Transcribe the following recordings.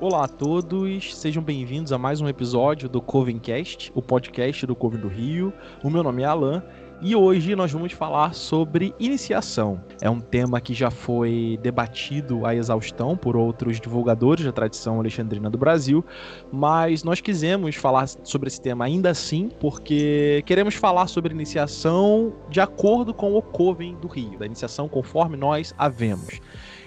Olá a todos, sejam bem-vindos a mais um episódio do Covencast, o podcast do Coven do Rio. O meu nome é Alan e hoje nós vamos falar sobre iniciação. É um tema que já foi debatido à exaustão por outros divulgadores da tradição alexandrina do Brasil, mas nós quisemos falar sobre esse tema ainda assim porque queremos falar sobre iniciação de acordo com o Coven do Rio, da iniciação conforme nós a vemos.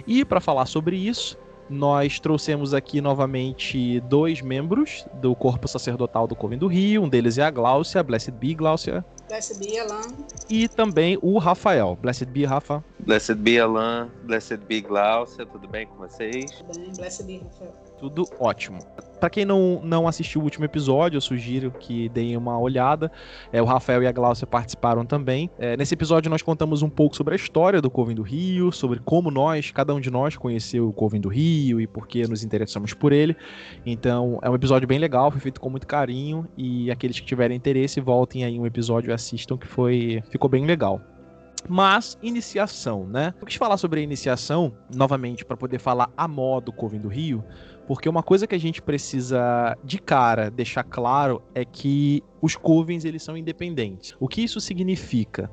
E para falar sobre isso, nós trouxemos aqui novamente dois membros do corpo sacerdotal do Coven do Rio. Um deles é a Gláucia, Blessed Be Gláucia. Blessed Be Alan. E também o Rafael. Blessed Be Rafa. Blessed Be Alan, Blessed Be Gláucia, tudo bem com vocês? Tudo bem, Blessed Be Rafael. Tudo ótimo. Para quem não, não assistiu o último episódio, eu sugiro que deem uma olhada. É, o Rafael e a Glaucia participaram também. É, nesse episódio nós contamos um pouco sobre a história do Coven do Rio, sobre como nós, cada um de nós, conheceu o Coven do Rio e por que nos interessamos por ele. Então é um episódio bem legal, foi feito com muito carinho e aqueles que tiverem interesse voltem aí um episódio e assistam que foi ficou bem legal. Mas, iniciação, né? Eu quis falar sobre a iniciação, novamente, para poder falar a modo Coven do Rio, porque uma coisa que a gente precisa de cara deixar claro é que os covens eles são independentes. O que isso significa?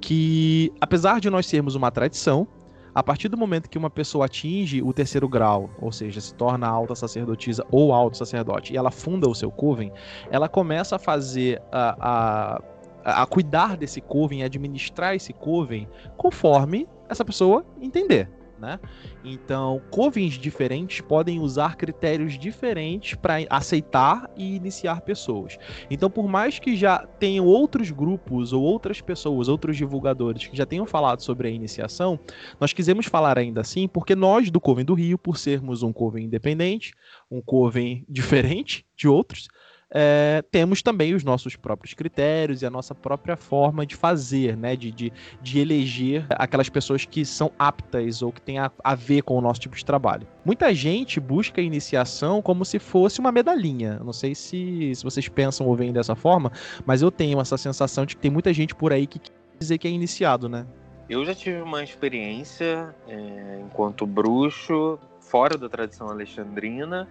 Que apesar de nós sermos uma tradição, a partir do momento que uma pessoa atinge o terceiro grau, ou seja, se torna alta sacerdotisa ou alto sacerdote, e ela funda o seu coven, ela começa a fazer a, a, a cuidar desse coven, administrar esse coven conforme essa pessoa entender né? Então, covens diferentes podem usar critérios diferentes para aceitar e iniciar pessoas. Então, por mais que já tenham outros grupos ou outras pessoas, outros divulgadores que já tenham falado sobre a iniciação, nós quisemos falar ainda assim porque nós do Coven do Rio, por sermos um coven independente, um coven diferente de outros, é, temos também os nossos próprios critérios e a nossa própria forma de fazer, né? De, de, de eleger aquelas pessoas que são aptas ou que têm a, a, ver com o nosso tipo de trabalho. Muita gente busca a iniciação como se fosse uma medalhinha. não sei se, se vocês pensam ou veem dessa forma, mas eu tenho essa sensação de que tem muita gente por aí que quer dizer que é iniciado, né? Eu já tive uma experiência é, enquanto bruxo fora da tradição alexandrina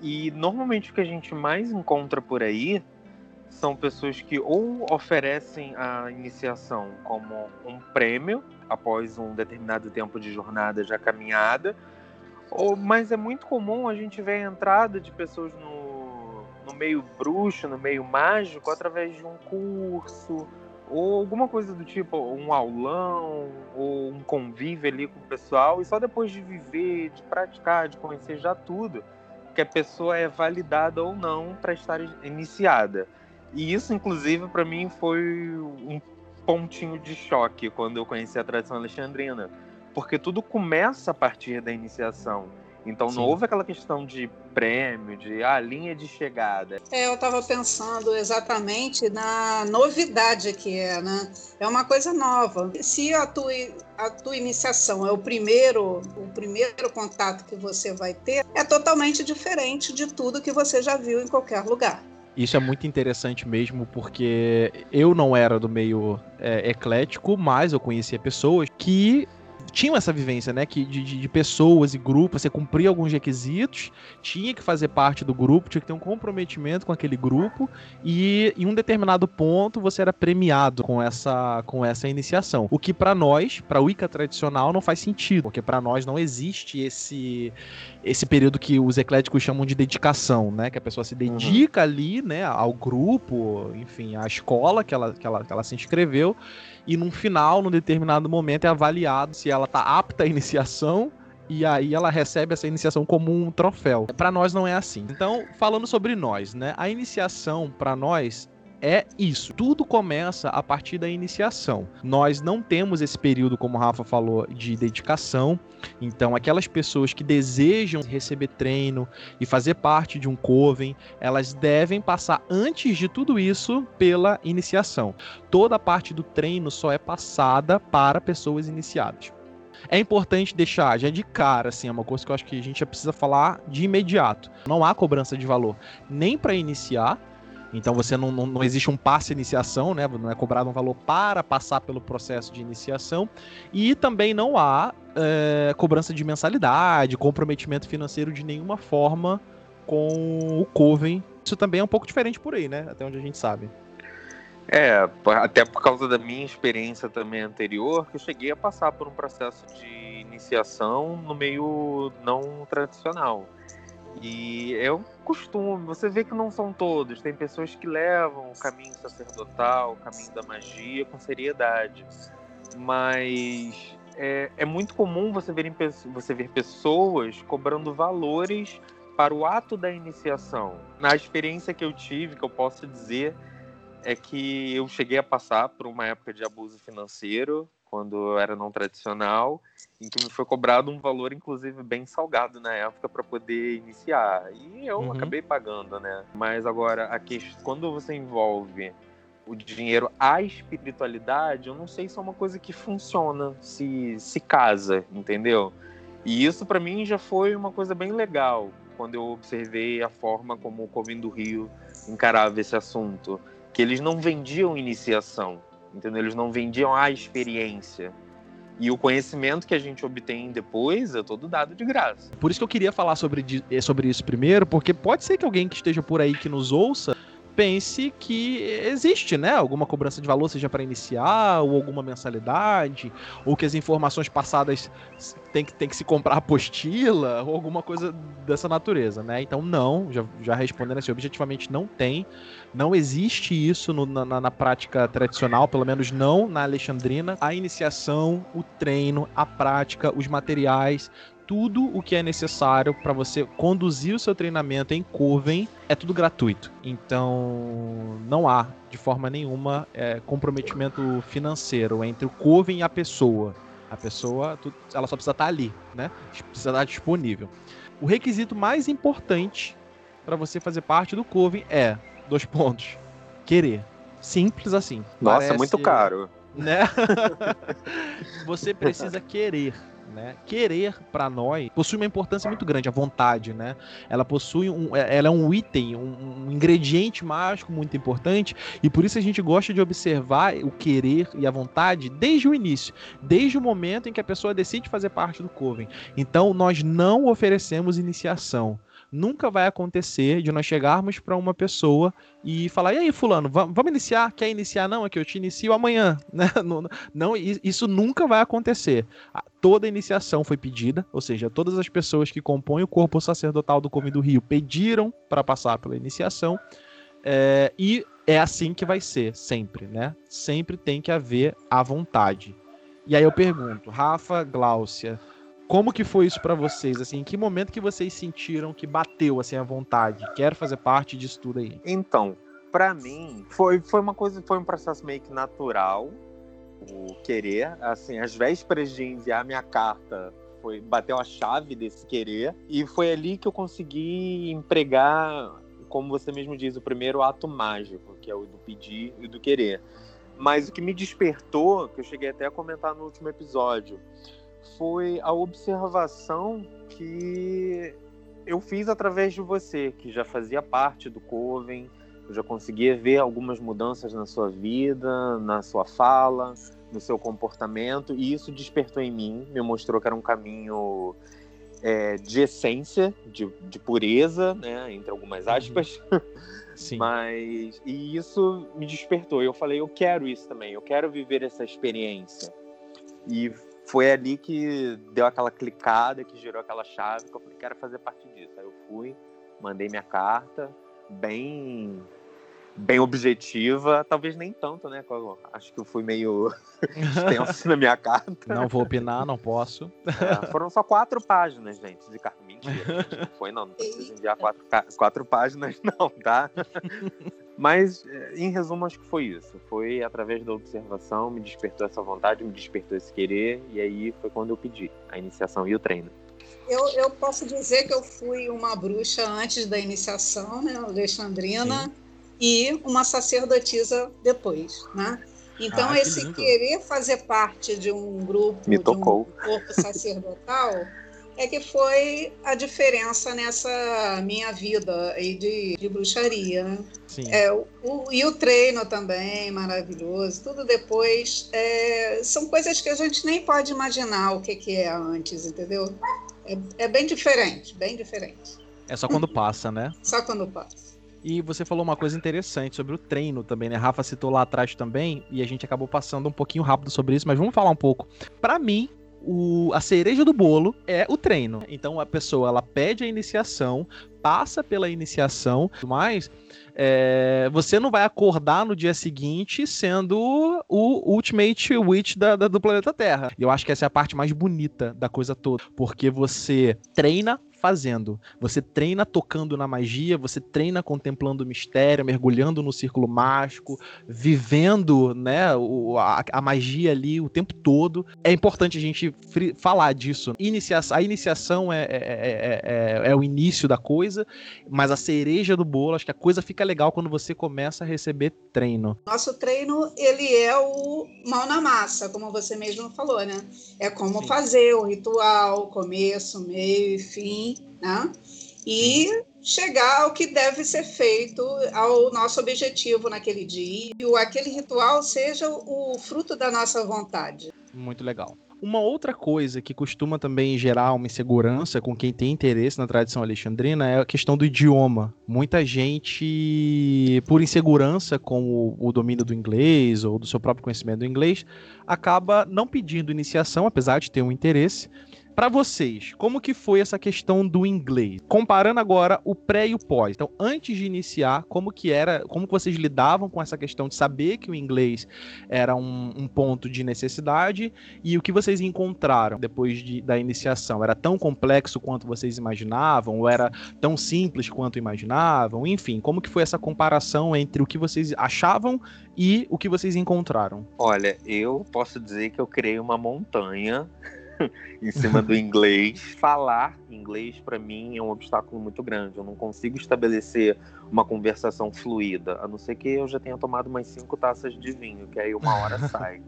e normalmente o que a gente mais encontra por aí são pessoas que ou oferecem a iniciação como um prêmio após um determinado tempo de jornada já caminhada, ou, mas é muito comum a gente ver a entrada de pessoas no, no meio bruxo, no meio mágico, através de um curso, ou alguma coisa do tipo, um aulão, ou um convívio ali com o pessoal, e só depois de viver, de praticar, de conhecer já tudo, que a pessoa é validada ou não para estar iniciada. E isso, inclusive, para mim foi um pontinho de choque quando eu conheci a tradição alexandrina, porque tudo começa a partir da iniciação. Então Sim. não houve aquela questão de prêmio, de ah, linha de chegada. É, eu estava pensando exatamente na novidade que é, né? É uma coisa nova. Se a tua, a tua iniciação é o primeiro, o primeiro contato que você vai ter, é totalmente diferente de tudo que você já viu em qualquer lugar. Isso é muito interessante mesmo, porque eu não era do meio é, eclético, mas eu conhecia pessoas que tinham essa vivência, né? Que de, de, pessoas e grupos, você cumpria alguns requisitos, tinha que fazer parte do grupo, tinha que ter um comprometimento com aquele grupo, e em um determinado ponto você era premiado com essa, com essa iniciação. O que para nós, para o Ica tradicional, não faz sentido, porque para nós não existe esse esse período que os ecléticos chamam de dedicação, né? Que a pessoa se uhum. dedica uhum. ali, né, ao grupo, enfim, à escola que ela, que ela, que ela se inscreveu e num final, num determinado momento, é avaliado se ela tá apta à iniciação e aí ela recebe essa iniciação como um troféu. Para nós não é assim. Então, falando sobre nós, né? A iniciação para nós é isso. Tudo começa a partir da iniciação. Nós não temos esse período, como o Rafa falou, de dedicação. Então, aquelas pessoas que desejam receber treino e fazer parte de um coven, elas devem passar antes de tudo isso pela iniciação. Toda a parte do treino só é passada para pessoas iniciadas. É importante deixar já de cara, assim, é uma coisa que eu acho que a gente já precisa falar de imediato. Não há cobrança de valor nem para iniciar Então você não, não, não, existe um passe iniciação, né? Não é cobrado um valor para passar pelo processo de iniciação. E também não há é, cobrança de mensalidade, comprometimento financeiro de nenhuma forma com o Coven. Isso também é um pouco diferente por aí, né? Até onde a gente sabe. É, até por causa da minha experiência também anterior, que eu cheguei a passar por um processo de iniciação no meio não tradicional. E é um costume, você vê que não são todos, tem pessoas que levam o caminho sacerdotal, o caminho da magia com seriedade. Mas é, é muito comum você ver, você ver pessoas cobrando valores para o ato da iniciação. Na experiência que eu tive, que eu posso dizer, é que eu cheguei a passar por uma época de abuso financeiro, quando era não tradicional, em que me foi cobrado um valor, inclusive, bem salgado na época para poder iniciar. E eu uhum. acabei pagando, né? Mas agora, a questão, quando você envolve o dinheiro à espiritualidade, eu não sei se é uma coisa que funciona, se, se casa, entendeu? E isso para mim já foi uma coisa bem legal, quando eu observei a forma como o Covinho do Rio encarava esse assunto. Que eles não vendiam iniciação, entendeu? Eles não vendiam a experiência. E o conhecimento que a gente obtém depois é todo dado de graça. Por isso que eu queria falar sobre, sobre isso primeiro, porque pode ser que alguém que esteja por aí que nos ouça pense que existe, né? Alguma cobrança de valor, seja para iniciar, ou alguma mensalidade, ou que as informações passadas tem que, tem que se comprar apostila, ou alguma coisa dessa natureza, né? Então, não, já, já respondendo assim, objetivamente não tem. Não existe isso no, na, na prática tradicional, pelo menos não na Alexandrina. A iniciação, o treino, a prática, os materiais, tudo o que é necessário para você conduzir o seu treinamento em Coven é tudo gratuito. Então, não há, de forma nenhuma, é, comprometimento financeiro entre o Coven e a pessoa. A pessoa, ela só precisa estar ali, né? Precisa estar disponível. O requisito mais importante para você fazer parte do Coven é, dois pontos, querer. Simples assim. Nossa, Parece, muito caro. Né? você precisa querer né? Querer para nós possui uma importância muito grande, a vontade, né? Ela possui um, é, ela é um item, um, um ingrediente mágico muito importante e por isso a gente gosta de observar o querer e a vontade desde o início, desde o momento em que a pessoa decide fazer parte do coven. Então nós não oferecemos iniciação nunca vai acontecer de nós chegarmos para uma pessoa e falar: e aí, Fulano, vamos iniciar? Quer iniciar? Não, é que eu te inicio amanhã. Né? Não, não, isso nunca vai acontecer. Toda iniciação foi pedida, ou seja, todas as pessoas que compõem o corpo sacerdotal do Come do Rio pediram para passar pela iniciação. É, e é assim que vai ser, sempre, né? Sempre tem que haver a vontade. E aí eu pergunto, Rafa, Gláucia, como que foi isso para vocês? Assim, em que momento que vocês sentiram que bateu assim a vontade? Quero fazer parte disso tudo aí. Então, para mim foi, foi uma coisa, foi um processo meio que natural o querer. Assim, às vésperas de enviar minha carta, foi bateu a chave desse querer e foi ali que eu consegui empregar, como você mesmo diz, o primeiro ato mágico, que é o do pedir e do querer. Mas o que me despertou, que eu cheguei até a comentar no último episódio, foi a observação que eu fiz através de você, que já fazia parte do Coven, eu já conseguia ver algumas mudanças na sua vida, na sua fala, no seu comportamento, e isso despertou em mim, me mostrou que era um caminho é, de essência, de, de, pureza, né, entre algumas uhum. aspas. Sim. Mas e isso me despertou. Eu falei, eu quero isso também. Eu quero viver essa experiência. E foi ali que deu aquela clicada, que gerou aquela chave, que eu falei, quero fazer parte disso. Aí eu fui, mandei minha carta, bem bem objetiva, talvez nem tanto, né? Acho que eu fui meio extenso na minha carta. Não vou opinar, não posso. É, foram só quatro páginas, gente, de carta. Mentira, não foi não, não precisa enviar quatro, quatro páginas não, tá? Mas, eh, em resumo, acho que foi isso. Foi através da observação, me despertou essa vontade, me despertou esse querer, e aí foi quando eu pedi a iniciação e o treino. Eu, eu posso dizer que eu fui uma bruxa antes da iniciação, né, Alexandrina, Sim. e uma sacerdotisa depois, né? Então, ah, esse que querer fazer parte de um grupo, me de tocou. um corpo sacerdotal, é que foi a diferença nessa minha vida aí de, de bruxaria, né? Sim. É, o, e o treino também, maravilhoso. Tudo depois. É, são coisas que a gente nem pode imaginar o que, que é antes, entendeu? É, é bem diferente, bem diferente. É só quando passa, né? Só quando passa. E você falou uma coisa interessante sobre o treino também, né? Rafa citou lá atrás também, e a gente acabou passando um pouquinho rápido sobre isso, mas vamos falar um pouco. Para mim, o, a cereja do bolo é o treino. Então a pessoa ela pede a iniciação, passa pela iniciação, mas é, você não vai acordar no dia seguinte sendo o Ultimate Witch da, da, do planeta Terra. E eu acho que essa é a parte mais bonita da coisa toda, porque você treina fazendo. Você treina tocando na magia, você treina contemplando o mistério, mergulhando no círculo mágico, vivendo né, o, a, a, magia ali o tempo todo. É importante a gente falar disso. Inicia a iniciação é, é, é, é, o início da coisa, mas a cereja do bolo, acho que a coisa fica legal quando você começa a receber treino. Nosso treino, ele é o mal na massa, como você mesmo falou, né? É como Sim. fazer o ritual, começo, meio e fim né? E chegar ao que deve ser feito, ao nosso objetivo naquele dia, e aquele ritual seja o fruto da nossa vontade. Muito legal. Uma outra coisa que costuma também gerar uma insegurança com quem tem interesse na tradição alexandrina é a questão do idioma. Muita gente, por insegurança com o, o domínio do inglês ou do seu próprio conhecimento do inglês, acaba não pedindo iniciação, apesar de ter um interesse, para vocês, como que foi essa questão do inglês? Comparando agora o pré e o pós. Então, antes de iniciar, como que era, como que vocês lidavam com essa questão de saber que o inglês era um, um ponto de necessidade e o que vocês encontraram depois de, da iniciação? Era tão complexo quanto vocês imaginavam? Ou era tão simples quanto imaginavam? Enfim, como que foi essa comparação entre o que vocês achavam e o que vocês encontraram? Olha, eu posso dizer que eu criei uma montanha em cima do inglês. Falar inglês, para mim, é um obstáculo muito grande. Eu não consigo estabelecer uma conversação fluida, a não ser que eu já tenha tomado umas cinco taças de vinho, que aí uma hora sai.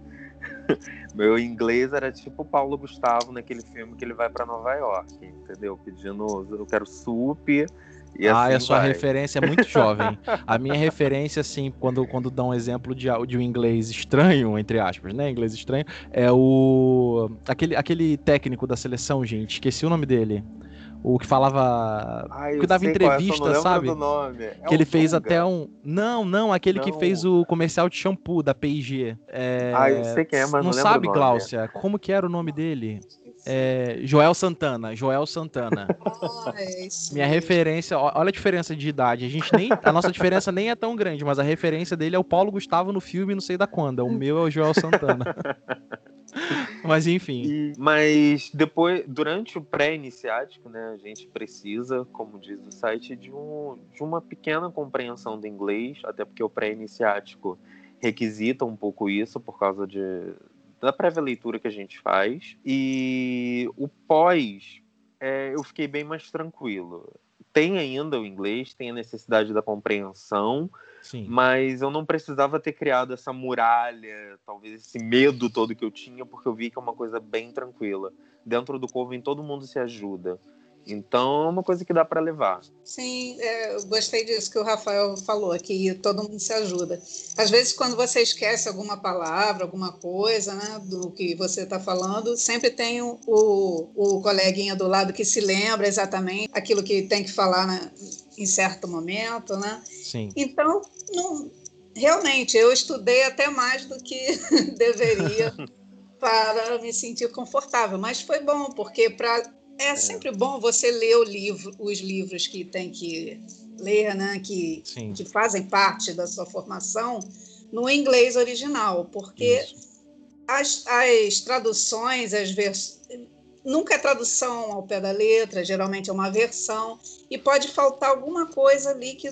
Meu inglês era tipo o Paulo Gustavo naquele filme que ele vai para Nova York, entendeu? Pedindo, eu quero sup e ah, assim a sua vai. referência é muito jovem. a minha referência, assim, quando, quando dá um exemplo de, de um inglês estranho, entre aspas, né? Inglês estranho, é o. Aquele, aquele técnico da seleção, gente, esqueci o nome dele. O que falava. Ah, que dava é, entrevista, é, sabe? É que ele fez até um. Não, não, aquele não. que fez o comercial de shampoo da PIG. É... Ah, eu sei quem é, mas não, não sabe, Gláucia? Como que era o nome dele? É, Joel Santana, Joel Santana. Minha referência, olha a diferença de idade. A gente nem, a nossa diferença nem é tão grande, mas a referência dele é o Paulo Gustavo no filme, não sei da quando. O meu é o Joel Santana. mas enfim. Mas depois, durante o pré-iniciático, né, a gente precisa, como diz o site, de, um, de uma pequena compreensão do inglês, até porque o pré-iniciático requisita um pouco isso por causa de da prévia leitura que a gente faz. E o pós, é, eu fiquei bem mais tranquilo. Tem ainda o inglês, tem a necessidade da compreensão, Sim. mas eu não precisava ter criado essa muralha, talvez esse medo todo que eu tinha, porque eu vi que é uma coisa bem tranquila. Dentro do Coven todo mundo se ajuda. Então é uma coisa que dá para levar. Sim, é, eu gostei disso que o Rafael falou, que todo mundo se ajuda. Às vezes, quando você esquece alguma palavra, alguma coisa né, do que você está falando, sempre tem o, o, coleguinha do lado que se lembra exatamente aquilo que tem que falar né, em certo momento. Né? Sim. Então, não, realmente, eu estudei até mais do que deveria. para me sentir confortável, mas foi bom porque para é, é sempre bom você ler livro, os livros que tem que ler, né? Que, que fazem parte da sua formação no inglês original, porque as, as traduções, as versões nunca é tradução ao pé da letra, geralmente é uma versão, e pode faltar alguma coisa ali que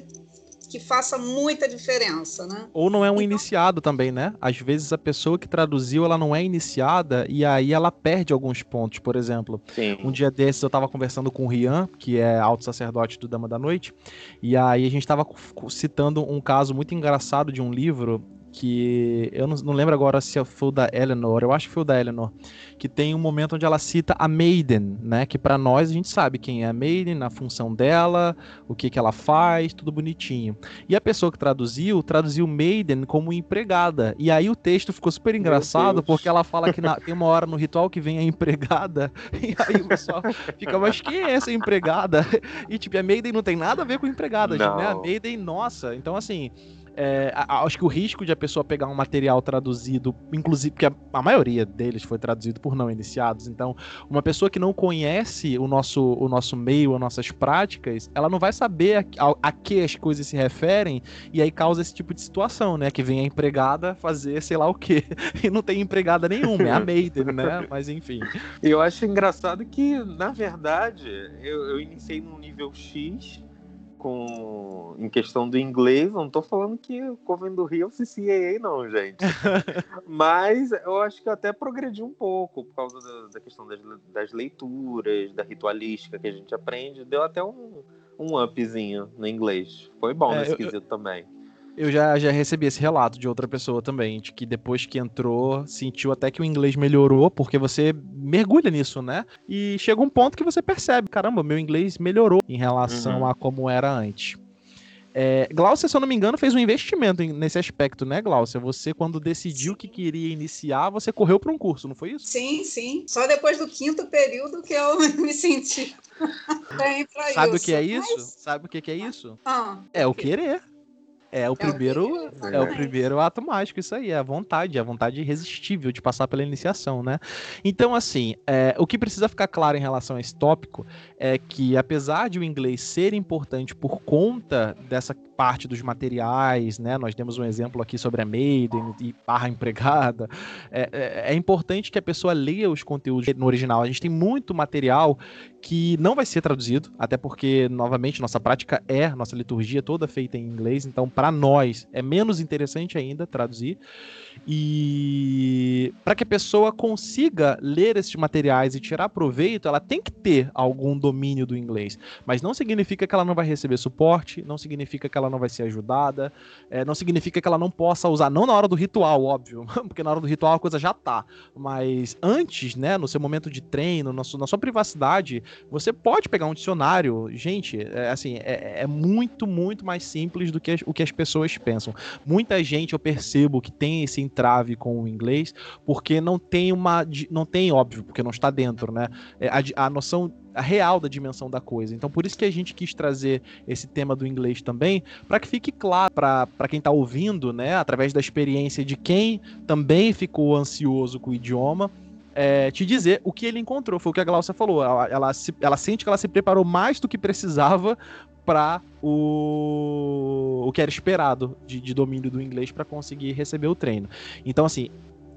que faça muita diferença, né? Ou não é um então... iniciado também, né? Às vezes a pessoa que traduziu, ela não é iniciada e aí ela perde alguns pontos, por exemplo. Sim. Um dia desses eu tava conversando com o Rian, que é alto sacerdote do Dama da Noite, e aí a gente tava citando um caso muito engraçado de um livro que eu não, não, lembro agora se foi o da Eleanor, eu acho que foi o da Eleanor, que tem um momento onde ela cita a Maiden, né? Que para nós a gente sabe quem é a Maiden, a função dela, o que que ela faz, tudo bonitinho. E a pessoa que traduziu, traduziu Maiden como empregada. E aí o texto ficou super engraçado porque ela fala que na, tem uma hora no ritual que vem a empregada, e aí o pessoal fica, mas quem é essa empregada? E tipo, a Maiden não tem nada a ver com empregada, né? A Maiden, nossa. Então assim, é, acho que o risco de a pessoa pegar um material traduzido, inclusive, porque a, a, maioria deles foi traduzido por não iniciados, então, uma pessoa que não conhece o nosso, o nosso meio, as nossas práticas, ela não vai saber a, a, a, que as coisas se referem, e aí causa esse tipo de situação, né? Que vem a empregada fazer sei lá o quê, e não tem empregada nenhuma, é a Maiden, né? Mas enfim. Eu acho engraçado que, na verdade, eu, eu iniciei no nível X com em questão do inglês, não tô falando que o Coven do Rio é o CCAA, não, gente. Mas eu acho que eu até progredi um pouco por causa da, da questão das, das, leituras, da ritualística que a gente aprende. Deu até um, um upzinho no inglês. Foi bom é, nesse eu, quesito também. Eu já, já recebi esse relato de outra pessoa também, de que depois que entrou, sentiu até que o inglês melhorou, porque você mergulha nisso, né? E chega um ponto que você percebe, caramba, meu inglês melhorou em relação uhum. a como era antes. É, Glaucia, se eu não me engano, fez um investimento nesse aspecto, né, Glaucia? Você, quando decidiu que queria iniciar, você correu para um curso, não foi isso? Sim, sim. Só depois do quinto período que eu me senti bem pra Sabe isso. o que é isso? Mas... Sabe o que é isso? Ah, é o querer. É o é primeiro, é o primeiro ato mágico, isso aí, é a vontade, a vontade irresistível de passar pela iniciação, né? Então, assim, é, o que precisa ficar claro em relação a esse tópico é que, apesar de o inglês ser importante por conta dessa parte dos materiais, né? Nós temos um exemplo aqui sobre a Maiden e barra empregada. É, é, é, importante que a pessoa leia os conteúdos no original. A gente tem muito material que não vai ser traduzido, até porque, novamente, nossa prática é, nossa liturgia toda feita em inglês, então, para nós, é menos interessante ainda traduzir. E para que a pessoa consiga ler esses materiais e tirar proveito, ela tem que ter algum domínio do inglês. Mas não significa que ela não vai receber suporte, não significa que ela não vai ser ajudada, é, não significa que ela não possa usar, não na hora do ritual, óbvio, porque na hora do ritual a coisa já tá. Mas antes, né, no seu momento de treino, na sua, na sua privacidade, você pode pegar um dicionário. Gente, é, assim, é, é muito, muito mais simples do que as, o que as pessoas pensam. Muita gente eu percebo que tem esse entrave com o inglês, porque não tem uma. Não tem, óbvio, porque não está dentro, né? É, a, a noção a real da dimensão da coisa. Então, por isso que a gente quis trazer esse tema do inglês também, para que fique claro para quem está ouvindo, né, através da experiência de quem também ficou ansioso com o idioma, é, te dizer o que ele encontrou. Foi o que a Glaucia falou. Ela, ela, se, ela sente que ela se preparou mais do que precisava para o, o que era esperado de, de domínio do inglês para conseguir receber o treino. Então, assim,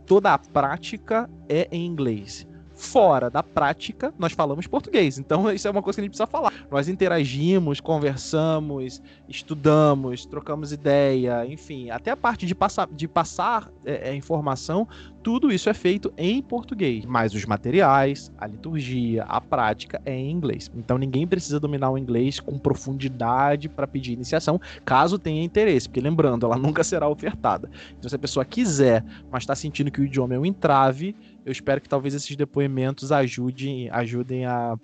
toda a prática é em inglês fora da prática, nós falamos português. Então, isso é uma coisa que a gente precisa falar. Nós interagimos, conversamos, estudamos, trocamos ideia, enfim, até a parte de passar, de passar é, é, informação, tudo isso é feito em português. Mas os materiais, a liturgia, a prática é em inglês. Então, ninguém precisa dominar o inglês com profundidade para pedir iniciação, caso tenha interesse, porque lembrando, ela nunca será ofertada. Então, se a pessoa quiser, mas está sentindo que o idioma é um entrave, eu espero que talvez esses depoimentos ajudem, ajudem a,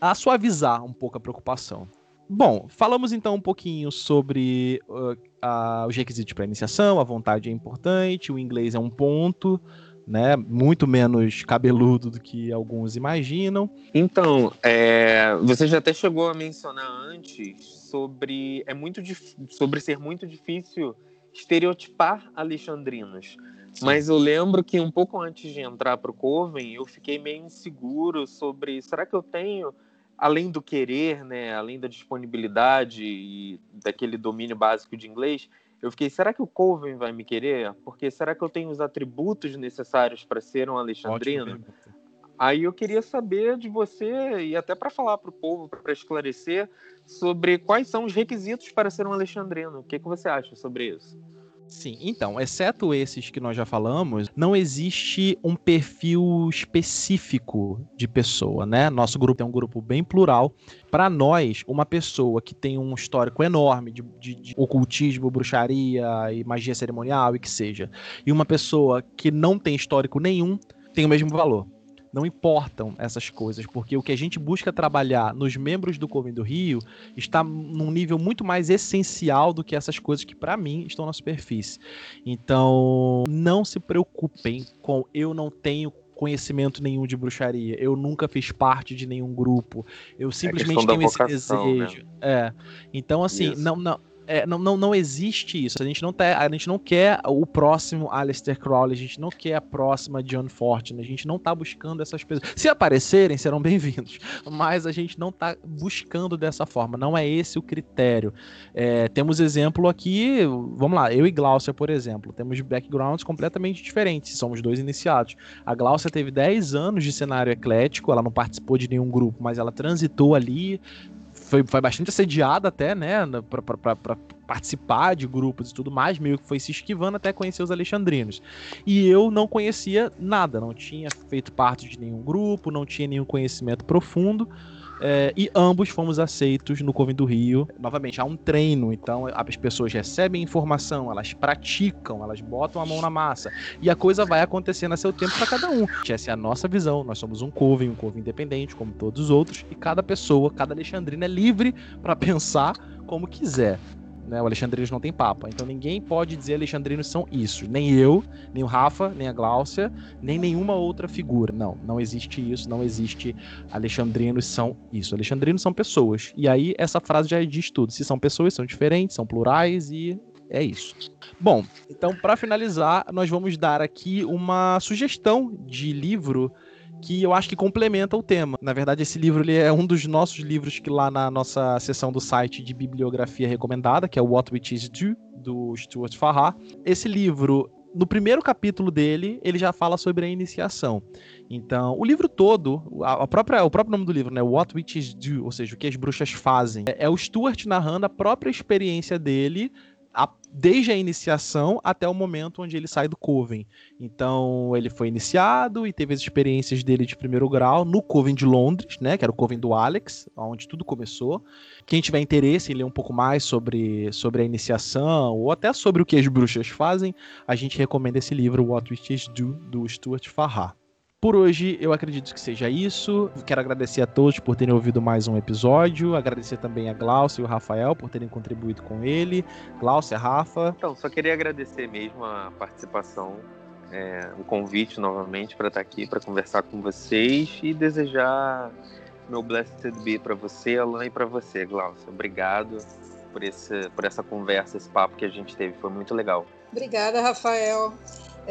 a suavizar um pouco a preocupação. Bom, falamos então um pouquinho sobre uh, uh, os requisitos para iniciação, a vontade é importante, o inglês é um ponto, né? Muito menos cabeludo do que alguns imaginam. Então, é, você já até chegou a mencionar antes sobre é muito sobre ser muito difícil estereotipar alexandrinos. Mas eu lembro que um pouco antes de entrar para o Coven, eu fiquei meio inseguro sobre será que eu tenho, além do querer, né, além da disponibilidade e daquele domínio básico de inglês, eu fiquei, será que o Coven vai me querer? Porque será que eu tenho os atributos necessários para ser um alexandrino? Aí eu queria saber de você, e até para falar para o povo, para esclarecer, sobre quais são os requisitos para ser um alexandrino. O que, que você acha sobre isso? Sim, então, exceto esses que nós já falamos, não existe um perfil específico de pessoa, né? Nosso grupo é um grupo bem plural. Para nós, uma pessoa que tem um histórico enorme de, de, de, ocultismo, bruxaria e magia cerimonial e que seja, e uma pessoa que não tem histórico nenhum, tem o mesmo valor não importam essas coisas, porque o que a gente busca trabalhar nos membros do Coven do Rio está num nível muito mais essencial do que essas coisas que, para mim, estão na superfície. Então, não se preocupem com eu não tenho conhecimento nenhum de bruxaria, eu nunca fiz parte de nenhum grupo, eu é simplesmente é tenho vocação, esse desejo. Né? É. Então, assim, não, não, é, não, não, não existe isso. A gente não, tá, a gente não quer o próximo Aleister Crowley, a gente não quer a próxima John Fortune, a gente não tá buscando essas pessoas. Se aparecerem, serão bem-vindos, mas a gente não tá buscando dessa forma, não é esse o critério. É, temos exemplo aqui, vamos lá, eu e Glaucia, por exemplo, temos backgrounds completamente diferentes, somos dois iniciados. A Glaucia teve 10 anos de cenário eclético, ela não participou de nenhum grupo, mas ela transitou ali, foi, foi bastante assediada até, né, pra, participar de grupos e tudo mais, meio que foi se esquivando até conhecer os alexandrinos. E eu não conhecia nada, não tinha feito parte de nenhum grupo, não tinha nenhum conhecimento profundo. É, e ambos fomos aceitos no Coven do Rio. Novamente, há um treino, então as pessoas recebem informação, elas praticam, elas botam a mão na massa. E a coisa vai acontecendo a seu tempo para cada um. Essa é a nossa visão. Nós somos um Coven, um Coven independente, como todos os outros, e cada pessoa, cada alexandrina é livre para pensar como quiser. Né? O Alexandrinos não tem papa. Então ninguém pode dizer Alexandrinos são isso. Nem eu, nem o Rafa, nem a Gláucia, nem nenhuma outra figura. Não, não existe isso, não existe Alexandrinos são isso. Alexandrinos são pessoas. E aí essa frase já diz tudo. Se são pessoas, são diferentes, são plurais e é isso. Bom, então para finalizar, nós vamos dar aqui uma sugestão de livro que eu acho que complementa o tema. Na verdade, esse livro ele é um dos nossos livros que lá na nossa seção do site de bibliografia recomendada, que é o What Witches Do, do Stuart Farrar. Esse livro, no primeiro capítulo dele, ele já fala sobre a iniciação. Então, o livro todo, a própria, o próprio nome do livro, né, What Witches Do, ou seja, o que as bruxas fazem, é o Stuart narrando a própria experiência dele a, desde a iniciação até o momento onde ele sai do Coven. Então, ele foi iniciado e teve as experiências dele de primeiro grau no Coven de Londres, né, que era o Coven do Alex, onde tudo começou. Quem tiver interesse em ler um pouco mais sobre, sobre a iniciação ou até sobre o que as bruxas fazem, a gente recomenda esse livro What Witches Do do Stuart Farrar. Por hoje, eu acredito que seja isso. Quero agradecer a todos por terem ouvido mais um episódio. Agradecer também a Glaucia e o Rafael por terem contribuído com ele. Glaucia, Rafa. Então, só queria agradecer mesmo a participação, é, o convite novamente para estar aqui, para conversar com vocês e desejar meu blessed be para você, Alan, e para você, Glaucia. Obrigado por, esse, por essa conversa, esse papo que a gente teve. Foi muito legal. Obrigada, Rafael.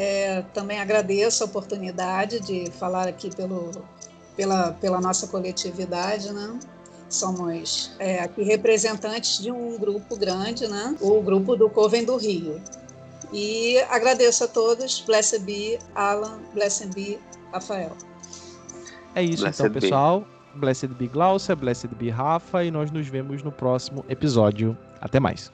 É, também agradeço a oportunidade de falar aqui pelo, pela, pela nossa coletividade, né? Somos é, aqui representantes de um grupo grande, né? O grupo do Coven do Rio. E agradeço a todos. Blessed be Alan, blessed be Rafael. É isso blessed então, be. pessoal. Blessed be Glaucia, blessed be Rafa e nós nos vemos no próximo episódio. Até mais.